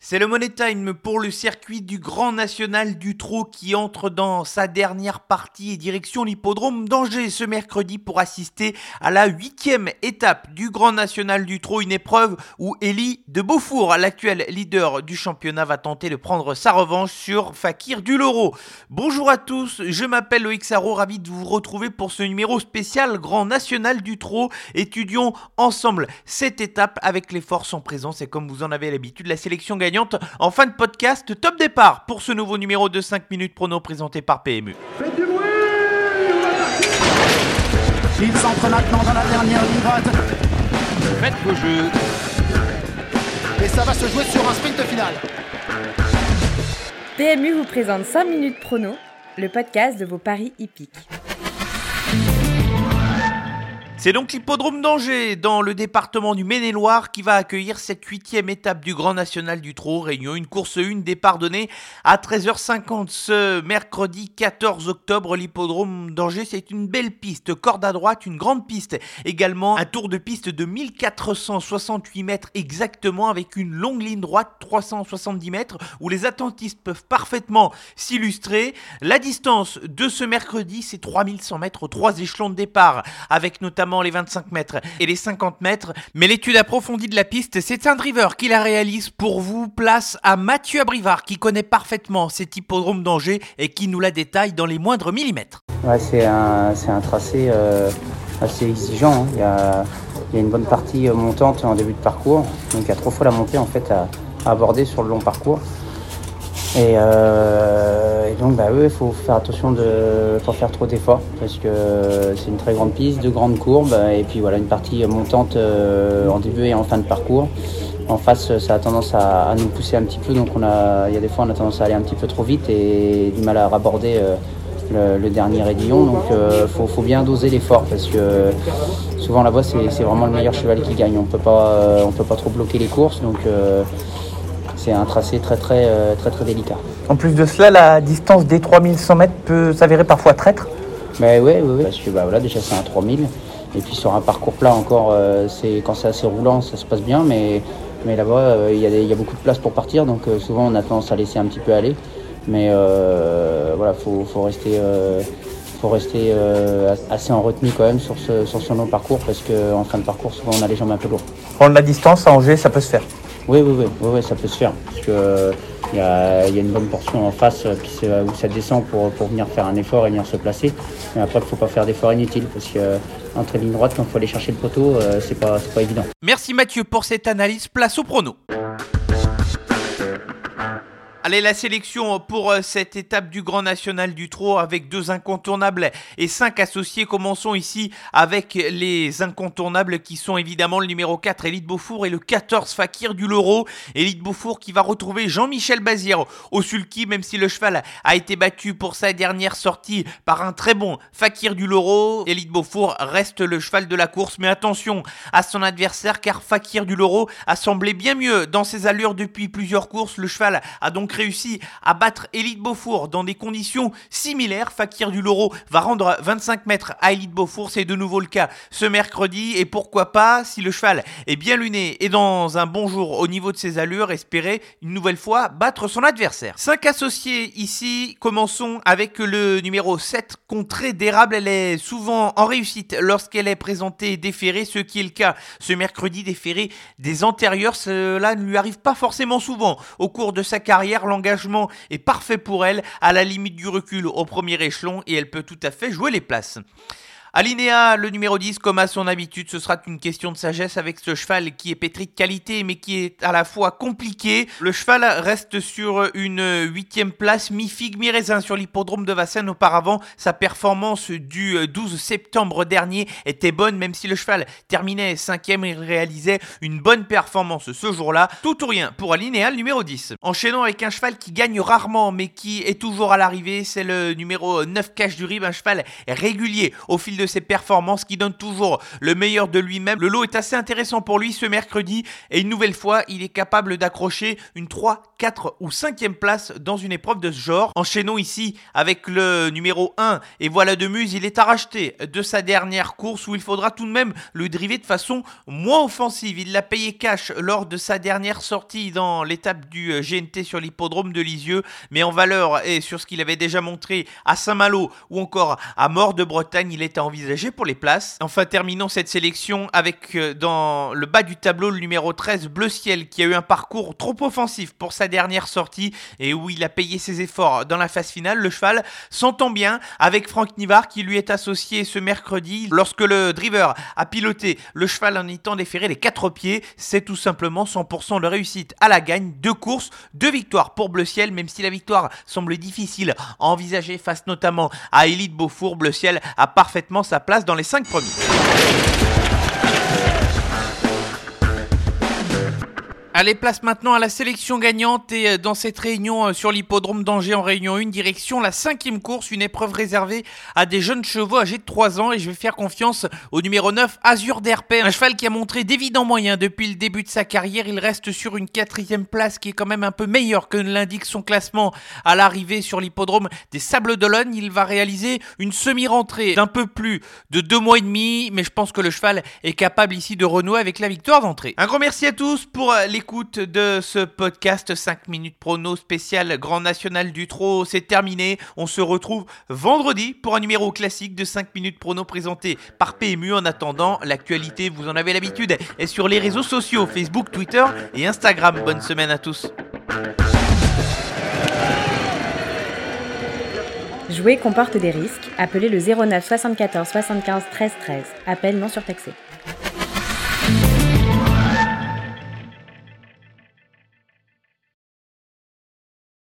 C'est le Money Time pour le circuit du Grand National du Trot qui entre dans sa dernière partie et direction l'hippodrome d'Angers ce mercredi pour assister à la huitième étape du Grand National du Trot, une épreuve où Elie de Beaufour, l'actuel leader du championnat, va tenter de prendre sa revanche sur Fakir du Loro. Bonjour à tous, je m'appelle Loïc Sarro, ravi de vous retrouver pour ce numéro spécial Grand National du Trot. Étudions ensemble cette étape avec les forces en présence et comme vous en avez l'habitude, la sélection gagnante en fin de podcast. Top départ pour ce nouveau numéro de 5 minutes prono présenté par PMU. Faites du bruit Il s'entre maintenant dans la dernière ligne droite. Faites vos jeux. Et ça va se jouer sur un sprint final. PMU vous présente 5 minutes prono, le podcast de vos paris hippiques. C'est donc l'hippodrome d'Angers, dans le département du Maine-et-Loire, qui va accueillir cette huitième étape du Grand National du Trot. Réunion, une course une départ donné à 13h50 ce mercredi 14 octobre. L'hippodrome d'Angers, c'est une belle piste, corde à droite, une grande piste. Également un tour de piste de 1468 mètres exactement, avec une longue ligne droite, 370 mètres, où les attentistes peuvent parfaitement s'illustrer. La distance de ce mercredi, c'est 3100 mètres, trois échelons de départ, avec notamment les 25 mètres et les 50 mètres. Mais l'étude approfondie de la piste, c'est un driver qui la réalise pour vous. Place à Mathieu Abrivard qui connaît parfaitement cet hippodrome d'Angers et qui nous la détaille dans les moindres millimètres. C'est un, tracé euh, assez exigeant. Hein. Il, y a, une bonne partie euh, montante en début de parcours. Donc il y a trois fois la montée en fait à aborder sur le long parcours. Et, euh, et, donc, bah, il faut faire attention de pas faire trop d'efforts parce que c'est une très grande piste, de grandes courbes, et puis voilà, une partie montante euh, en début et en fin de parcours. En face, ça a tendance à, à, nous pousser un petit peu, donc on a, il y a des fois on a tendance à aller un petit peu trop vite et du mal à raborder euh, le, le, dernier aiguillon. Donc, il euh, faut, faut, bien doser l'effort parce que souvent la voie c'est vraiment le meilleur cheval qui gagne. On peut pas, euh, on peut pas trop bloquer les courses, donc euh, c'est un tracé très très, euh, très très délicat. En plus de cela, la distance des 3100 mètres peut s'avérer parfois traître Mais oui, oui, oui, parce que bah, voilà, déjà c'est un 3000. Et puis sur un parcours plat encore, euh, c'est quand c'est assez roulant, ça se passe bien, mais, mais là-bas, euh, il y, y, a beaucoup de place pour partir, donc souvent on a tendance à laisser un petit peu aller. Mais euh, voilà, il faut, faut, rester, faut rester assez en retenue quand même sur ce, sur ce long parcours, parce qu'en fin de parcours, souvent on a les jambes un peu lourdes. Prendre la distance à Angers, ça peut se faire oui, oui, oui, oui, oui, ça peut se faire. Parce que euh, il y, a, y, a, une bonne portion en face euh, qui où ça descend pour, pour venir faire un effort et venir se placer. Mais après, il ne faut pas faire d'efforts inutiles parce que euh, ligne droite, quand il faut aller chercher le poteau, euh, c'est pas, pas évident. Merci Mathieu pour cette analyse. Place au prono. Allez, la sélection pour cette étape du Grand National du Trot avec deux incontournables et cinq associés. Commençons ici avec les incontournables qui sont évidemment le numéro 4, Élite Beaufour, et le 14, Fakir du Loro. Élite Beaufour qui va retrouver Jean-Michel Bazir au sulky, même si le cheval a été battu pour sa dernière sortie par un très bon Fakir du Loro. Élite Beaufour reste le cheval de la course, mais attention à son adversaire car Fakir du Loro a semblé bien mieux dans ses allures depuis plusieurs courses. Le cheval a donc réussi à battre Elite Beaufour dans des conditions similaires. Fakir du Loro va rendre 25 mètres à Elite Beaufour, c'est de nouveau le cas ce mercredi. Et pourquoi pas, si le cheval est bien luné et dans un bon jour au niveau de ses allures, espérer une nouvelle fois battre son adversaire. 5 associés ici, commençons avec le numéro 7, Contrée d'érable. Elle est souvent en réussite lorsqu'elle est présentée déférée, ce qui est le cas ce mercredi déféré des antérieurs. Cela ne lui arrive pas forcément souvent au cours de sa carrière l'engagement est parfait pour elle, à la limite du recul au premier échelon, et elle peut tout à fait jouer les places. Alinéa, le numéro 10, comme à son habitude, ce sera une question de sagesse avec ce cheval qui est pétri de qualité mais qui est à la fois compliqué. Le cheval reste sur une huitième place, mi-figue, mi-raisin sur l'hippodrome de Vincennes. Auparavant, sa performance du 12 septembre dernier était bonne, même si le cheval terminait cinquième, il réalisait une bonne performance ce jour-là. Tout ou rien pour Alinéa, le numéro 10. Enchaînons avec un cheval qui gagne rarement mais qui est toujours à l'arrivée, c'est le numéro 9 Cache du Rib, un cheval régulier au fil de ses performances, qui donne toujours le meilleur de lui-même. Le lot est assez intéressant pour lui ce mercredi et une nouvelle fois, il est capable d'accrocher une 3, 4 ou 5e place dans une épreuve de ce genre. Enchaînons ici avec le numéro 1 et voilà de Muse, il est à racheter de sa dernière course où il faudra tout de même le driver de façon moins offensive. Il l'a payé cash lors de sa dernière sortie dans l'étape du euh, GNT sur l'hippodrome de Lisieux, mais en valeur et sur ce qu'il avait déjà montré à Saint-Malo ou encore à Mort de Bretagne, il est à envisager pour les places. Enfin, terminons cette sélection avec euh, dans le bas du tableau le numéro 13 Bleu Ciel qui a eu un parcours trop offensif pour sa dernière sortie et où il a payé ses efforts dans la phase finale. Le cheval s'entend bien avec Franck Nivard qui lui est associé ce mercredi lorsque le driver a piloté le cheval en étant déféré les quatre pieds. C'est tout simplement 100% de réussite à la gagne. Deux courses, deux victoires pour Bleu Ciel, même si la victoire semble difficile à envisager face notamment à Elite Beaufour. Bleu Ciel a parfaitement sa place dans les cinq premiers. Allez, place maintenant à la sélection gagnante et euh, dans cette réunion euh, sur l'hippodrome d'Angers en réunion 1, direction la cinquième course, une épreuve réservée à des jeunes chevaux âgés de 3 ans et je vais faire confiance au numéro 9, Azur d'Herpé, un cheval qui a montré d'évidents moyens depuis le début de sa carrière. Il reste sur une quatrième place qui est quand même un peu meilleure que l'indique son classement à l'arrivée sur l'hippodrome des Sables d'Olonne. Il va réaliser une semi-rentrée d'un peu plus de deux mois et demi, mais je pense que le cheval est capable ici de renouer avec la victoire d'entrée. Un grand merci à tous pour euh, les de ce podcast 5 minutes prono spécial Grand National du Trot. C'est terminé. On se retrouve vendredi pour un numéro classique de 5 minutes prono présenté par PMU. En attendant, l'actualité, vous en avez l'habitude, est sur les réseaux sociaux Facebook, Twitter et Instagram. Bonne semaine à tous. Jouer comporte des risques. Appelez le 09 74 75 13 13. Appel non surtaxé.